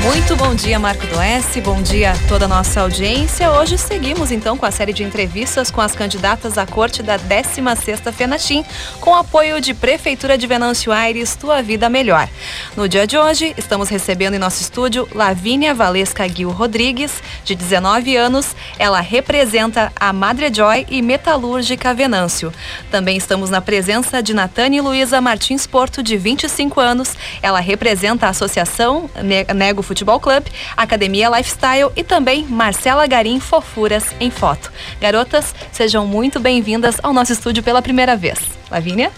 Muito bom dia, Marco do S. Bom dia a toda a nossa audiência. Hoje seguimos então com a série de entrevistas com as candidatas à corte da 16ª FENACHIM, com apoio de Prefeitura de Venâncio Aires, Tua Vida Melhor. No dia de hoje, estamos recebendo em nosso estúdio Lavínia Valesca Gil Rodrigues, de 19 anos. Ela representa a Madre Joy e Metalúrgica Venâncio. Também estamos na presença de Natane Luiza Martins Porto, de 25 anos. Ela representa a Associação Nego Futebol Futebol Club, Academia Lifestyle e também Marcela Garim Fofuras em Foto. Garotas, sejam muito bem-vindas ao nosso estúdio pela primeira vez. Lavínia?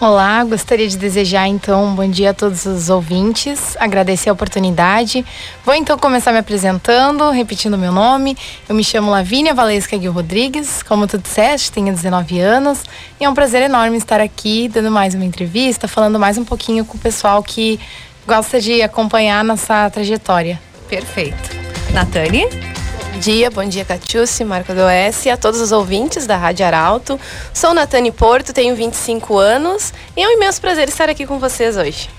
Olá, gostaria de desejar então um bom dia a todos os ouvintes, agradecer a oportunidade. Vou então começar me apresentando, repetindo meu nome. Eu me chamo Lavínia Valesca Gil Rodrigues, como tu disseste, tenho 19 anos e é um prazer enorme estar aqui dando mais uma entrevista, falando mais um pouquinho com o pessoal que gosta de acompanhar nossa trajetória. Perfeito. Natane? Bom dia, bom dia Catiúce, Marco do S e a todos os ouvintes da Rádio Arauto. Sou Natane Porto, tenho 25 anos e é um imenso prazer estar aqui com vocês hoje.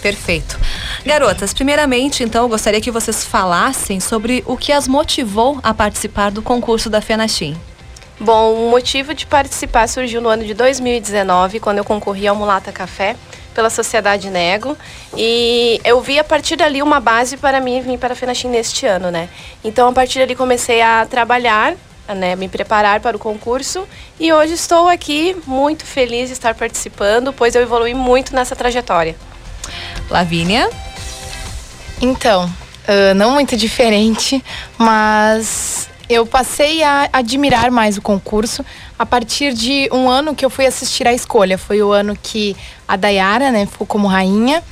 Perfeito. Garotas, primeiramente, então, eu gostaria que vocês falassem sobre o que as motivou a participar do concurso da FENACHIM. Bom, o motivo de participar surgiu no ano de 2019, quando eu concorri ao Mulata Café pela Sociedade Nego. E eu vi a partir dali uma base para mim vir para a Fenachim neste ano, né? Então, a partir dali comecei a trabalhar, né, me preparar para o concurso e hoje estou aqui muito feliz de estar participando, pois eu evolui muito nessa trajetória. Lavínia? Então, uh, não muito diferente, mas eu passei a admirar mais o concurso a partir de um ano que eu fui assistir a escolha. Foi o ano que a Dayara, né, ficou como rainha.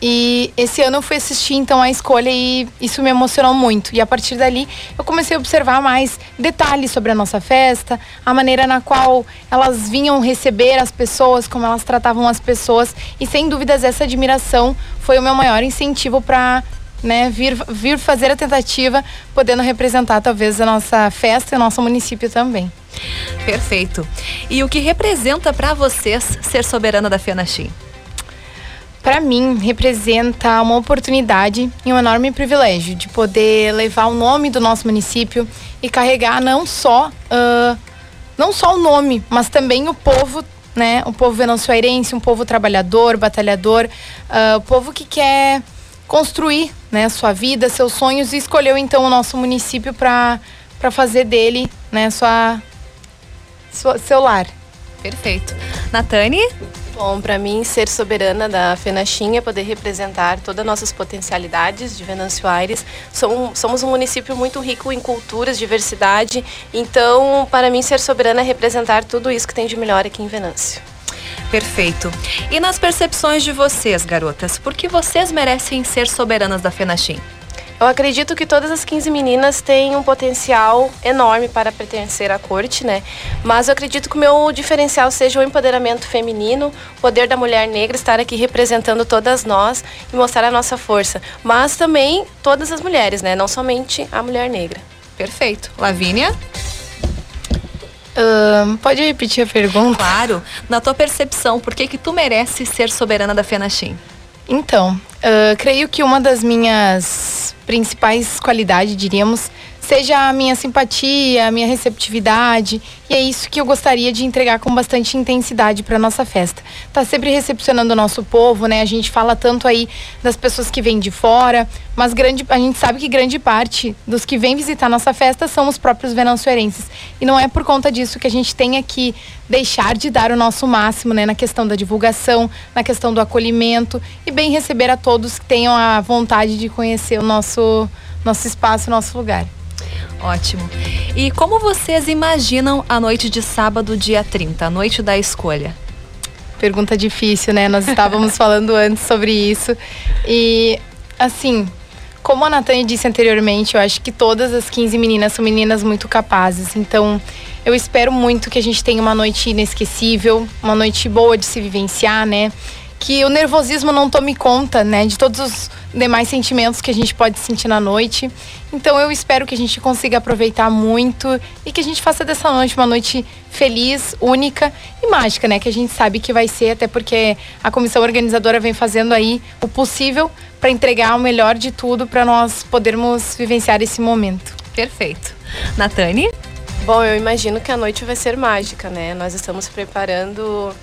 E esse ano eu fui assistir então a escolha e isso me emocionou muito. E a partir dali eu comecei a observar mais detalhes sobre a nossa festa, a maneira na qual elas vinham receber as pessoas, como elas tratavam as pessoas. E sem dúvidas essa admiração foi o meu maior incentivo para né, vir, vir fazer a tentativa, podendo representar talvez a nossa festa e o nosso município também. Perfeito. E o que representa para vocês ser soberana da FENACHIM? Para mim, representa uma oportunidade e um enorme privilégio de poder levar o nome do nosso município e carregar não só, uh, não só o nome, mas também o povo né? O povo venezuelense, um povo trabalhador, batalhador, uh, o povo que quer construir né, sua vida, seus sonhos e escolheu então o nosso município para fazer dele né, sua, sua, seu lar. Perfeito. Natane? Bom, para mim, ser soberana da Fenachim é poder representar todas as nossas potencialidades de Venâncio Aires. Somos um município muito rico em culturas, diversidade. Então, para mim, ser soberana é representar tudo isso que tem de melhor aqui em Venâncio. Perfeito. E nas percepções de vocês, garotas, por que vocês merecem ser soberanas da FENACHIM? Eu acredito que todas as 15 meninas têm um potencial enorme para pertencer à corte, né? Mas eu acredito que o meu diferencial seja o empoderamento feminino, o poder da mulher negra estar aqui representando todas nós e mostrar a nossa força. Mas também todas as mulheres, né? Não somente a mulher negra. Perfeito. Lavínia? Pode repetir a pergunta? Claro. Na tua percepção, por que que tu merece ser soberana da FENACHIM? Então, uh, creio que uma das minhas principais qualidades, diríamos, seja a minha simpatia, a minha receptividade. E é isso que eu gostaria de entregar com bastante intensidade para nossa festa. Tá sempre recepcionando o nosso povo, né? A gente fala tanto aí das pessoas que vêm de fora, mas grande, a gente sabe que grande parte dos que vêm visitar nossa festa são os próprios venançoerenses. E não é por conta disso que a gente tenha que deixar de dar o nosso máximo, né, na questão da divulgação, na questão do acolhimento e bem receber a todos que tenham a vontade de conhecer o nosso nosso espaço, nosso lugar. Ótimo. E como vocês imaginam a noite de sábado, dia 30, a noite da escolha? Pergunta difícil, né? Nós estávamos falando antes sobre isso. E, assim, como a Natânia disse anteriormente, eu acho que todas as 15 meninas são meninas muito capazes. Então, eu espero muito que a gente tenha uma noite inesquecível, uma noite boa de se vivenciar, né? Que o nervosismo não tome conta, né, de todos os demais sentimentos que a gente pode sentir na noite. Então eu espero que a gente consiga aproveitar muito e que a gente faça dessa noite uma noite feliz, única e mágica, né? Que a gente sabe que vai ser, até porque a comissão organizadora vem fazendo aí o possível para entregar o melhor de tudo para nós podermos vivenciar esse momento. Perfeito. Natane? Bom, eu imagino que a noite vai ser mágica, né? Nós estamos preparando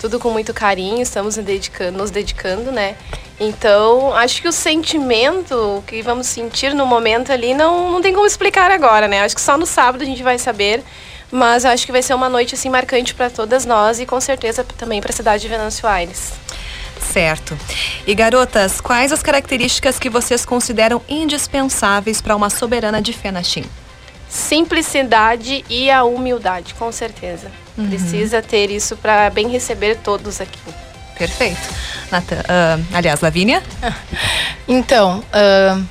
tudo com muito carinho, estamos nos dedicando, nos dedicando, né? Então, acho que o sentimento que vamos sentir no momento ali não, não tem como explicar agora, né? Acho que só no sábado a gente vai saber. Mas acho que vai ser uma noite assim marcante para todas nós e com certeza também para a cidade de Venâncio Aires. Certo. E garotas, quais as características que vocês consideram indispensáveis para uma soberana de Fenachim? Simplicidade e a humildade, com certeza. Uhum. Precisa ter isso para bem receber todos aqui. Perfeito. Nathan, uh, aliás, Lavínia? Então, uh,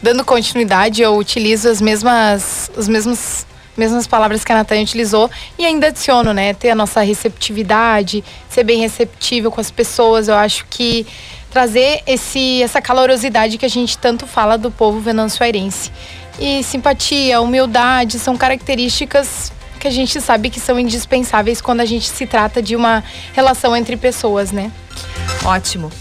dando continuidade, eu utilizo as mesmas, os mesmos mesmas palavras que a Natan utilizou e ainda adiciono, né, ter a nossa receptividade, ser bem receptível com as pessoas. Eu acho que trazer esse essa calorosidade que a gente tanto fala do povo venançoarense. E simpatia, humildade são características que a gente sabe que são indispensáveis quando a gente se trata de uma relação entre pessoas, né? Ótimo.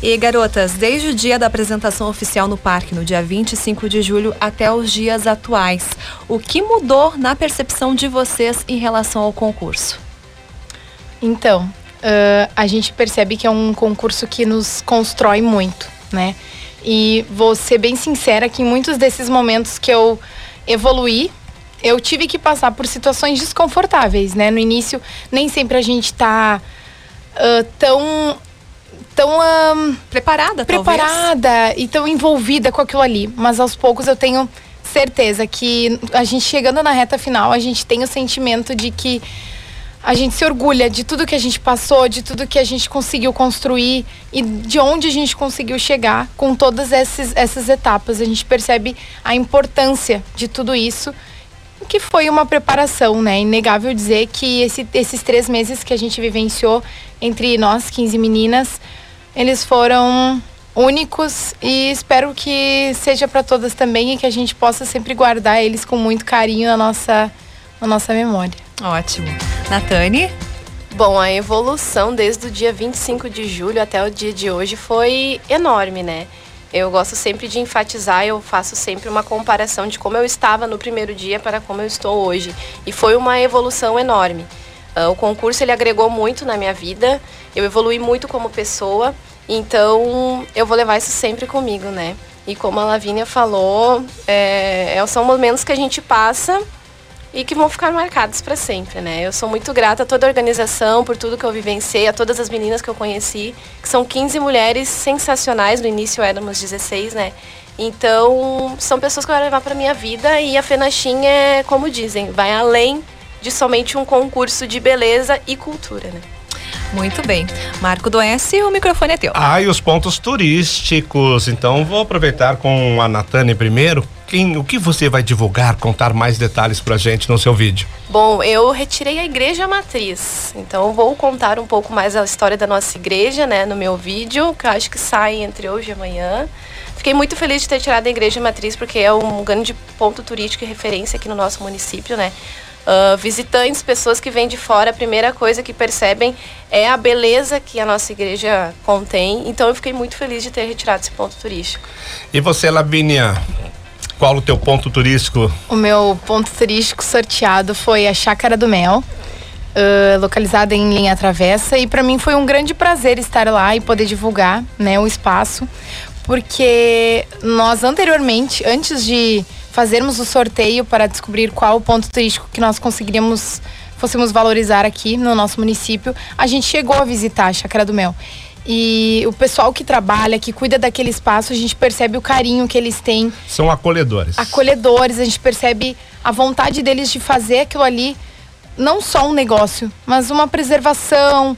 E garotas, desde o dia da apresentação oficial no parque, no dia 25 de julho, até os dias atuais, o que mudou na percepção de vocês em relação ao concurso? Então, uh, a gente percebe que é um concurso que nos constrói muito, né? E vou ser bem sincera que em muitos desses momentos que eu evoluí eu tive que passar por situações desconfortáveis, né? No início, nem sempre a gente tá uh, tão tão preparada, preparada talvez. e tão envolvida com aquilo ali. Mas aos poucos eu tenho certeza que a gente chegando na reta final, a gente tem o sentimento de que a gente se orgulha de tudo que a gente passou, de tudo que a gente conseguiu construir e de onde a gente conseguiu chegar com todas essas, etapas. A gente percebe a importância de tudo isso que foi uma preparação, né? Inegável dizer que esse, esses três meses que a gente vivenciou entre nós, 15 meninas, eles foram únicos e espero que seja para todas também e que a gente possa sempre guardar eles com muito carinho na nossa, na nossa memória. Ótimo. Natane? Bom, a evolução desde o dia 25 de julho até o dia de hoje foi enorme, né? Eu gosto sempre de enfatizar, eu faço sempre uma comparação de como eu estava no primeiro dia para como eu estou hoje. E foi uma evolução enorme. Uh, o concurso ele agregou muito na minha vida, eu evolui muito como pessoa, então eu vou levar isso sempre comigo, né? E como a Lavínia falou, é, é são momentos que a gente passa e que vão ficar marcados para sempre, né? Eu sou muito grata a toda a organização por tudo que eu vivenciei, a todas as meninas que eu conheci, que são 15 mulheres sensacionais, no início éramos 16, né? Então, são pessoas que eu vou levar para minha vida e a Fenachim é, como dizem, vai além de somente um concurso de beleza e cultura, né? Muito bem. Marco do S, o microfone é teu. Ah, e os pontos turísticos. Então, vou aproveitar com a Natane primeiro quem, o que você vai divulgar, contar mais detalhes pra gente no seu vídeo? Bom, eu retirei a igreja matriz, então vou contar um pouco mais a história da nossa igreja, né, no meu vídeo, que eu acho que sai entre hoje e amanhã. Fiquei muito feliz de ter tirado a igreja matriz, porque é um grande ponto turístico e referência aqui no nosso município, né? Uh, visitantes, pessoas que vêm de fora, a primeira coisa que percebem é a beleza que a nossa igreja contém. Então eu fiquei muito feliz de ter retirado esse ponto turístico. E você, Lavínia, qual o teu ponto turístico? O meu ponto turístico sorteado foi a Chácara do Mel. Uh, localizada em linha travessa e para mim foi um grande prazer estar lá e poder divulgar né o espaço porque nós anteriormente antes de fazermos o sorteio para descobrir qual o ponto turístico que nós conseguiríamos fôssemos valorizar aqui no nosso município a gente chegou a visitar a Chácara do Mel e o pessoal que trabalha, que cuida daquele espaço, a gente percebe o carinho que eles têm. São acolhedores. Acolhedores, a gente percebe a vontade deles de fazer aquilo ali, não só um negócio, mas uma preservação,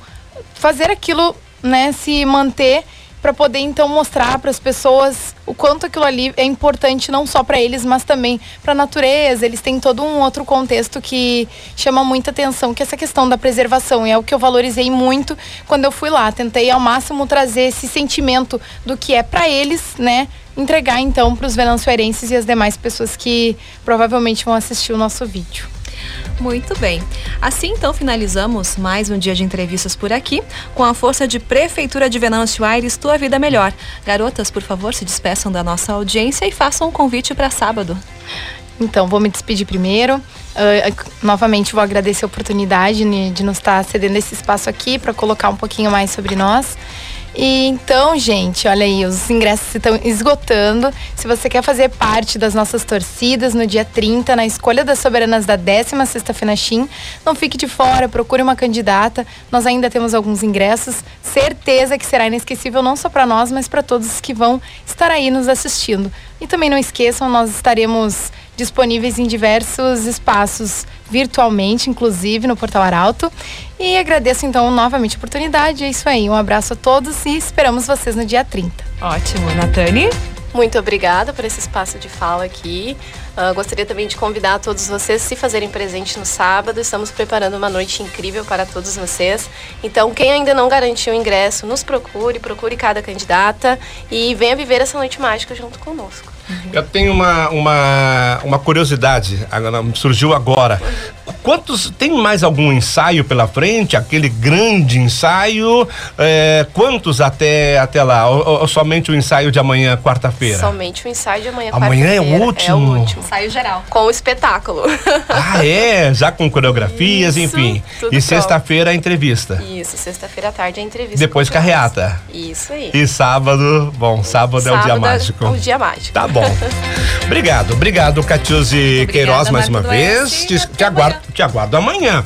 fazer aquilo, né, se manter para poder então mostrar para as pessoas o quanto aquilo ali é importante não só para eles, mas também para a natureza. Eles têm todo um outro contexto que chama muita atenção, que é essa questão da preservação. E é o que eu valorizei muito quando eu fui lá. Tentei ao máximo trazer esse sentimento do que é para eles, né? Entregar então para os venançoerenses e as demais pessoas que provavelmente vão assistir o nosso vídeo. Muito bem. Assim então finalizamos mais um dia de entrevistas por aqui, com a força de Prefeitura de Venâncio Aires, tua vida melhor. Garotas, por favor, se despeçam da nossa audiência e façam um convite para sábado. Então, vou me despedir primeiro. Uh, novamente vou agradecer a oportunidade de nos estar cedendo esse espaço aqui para colocar um pouquinho mais sobre nós. E então, gente, olha aí, os ingressos estão esgotando. Se você quer fazer parte das nossas torcidas no dia 30, na escolha das soberanas da 16ª Fenachim, não fique de fora, procure uma candidata. Nós ainda temos alguns ingressos. Certeza que será inesquecível não só para nós, mas para todos que vão estar aí nos assistindo. E também não esqueçam, nós estaremos disponíveis em diversos espaços, virtualmente, inclusive no Portal Arauto. E agradeço então novamente a oportunidade. É isso aí. Um abraço a todos e esperamos vocês no dia 30. Ótimo. Natane? Muito obrigada por esse espaço de fala aqui. Uh, gostaria também de convidar todos vocês a se fazerem presente no sábado. Estamos preparando uma noite incrível para todos vocês. Então, quem ainda não garantiu o ingresso, nos procure, procure cada candidata e venha viver essa noite mágica junto conosco. Eu tenho uma, uma, uma curiosidade, surgiu agora. Quantos tem mais algum ensaio pela frente? Aquele grande ensaio? É, quantos até até lá? Ou, ou, somente o ensaio de amanhã, quarta-feira? Somente o ensaio de amanhã, Amanhã é o último. É o último. Ensaio geral. Com o espetáculo. Ah, é? Já com coreografias, Isso, enfim. E sexta-feira a entrevista. Isso, sexta-feira à tarde a entrevista. Depois carreata. Isso aí. E sábado, bom, sábado, sábado é o dia mágico. É o dia mágico. Tá bom. obrigado, obrigado, Catiuse Queiroz, mais uma vez. Te, te, aguardo, te aguardo amanhã.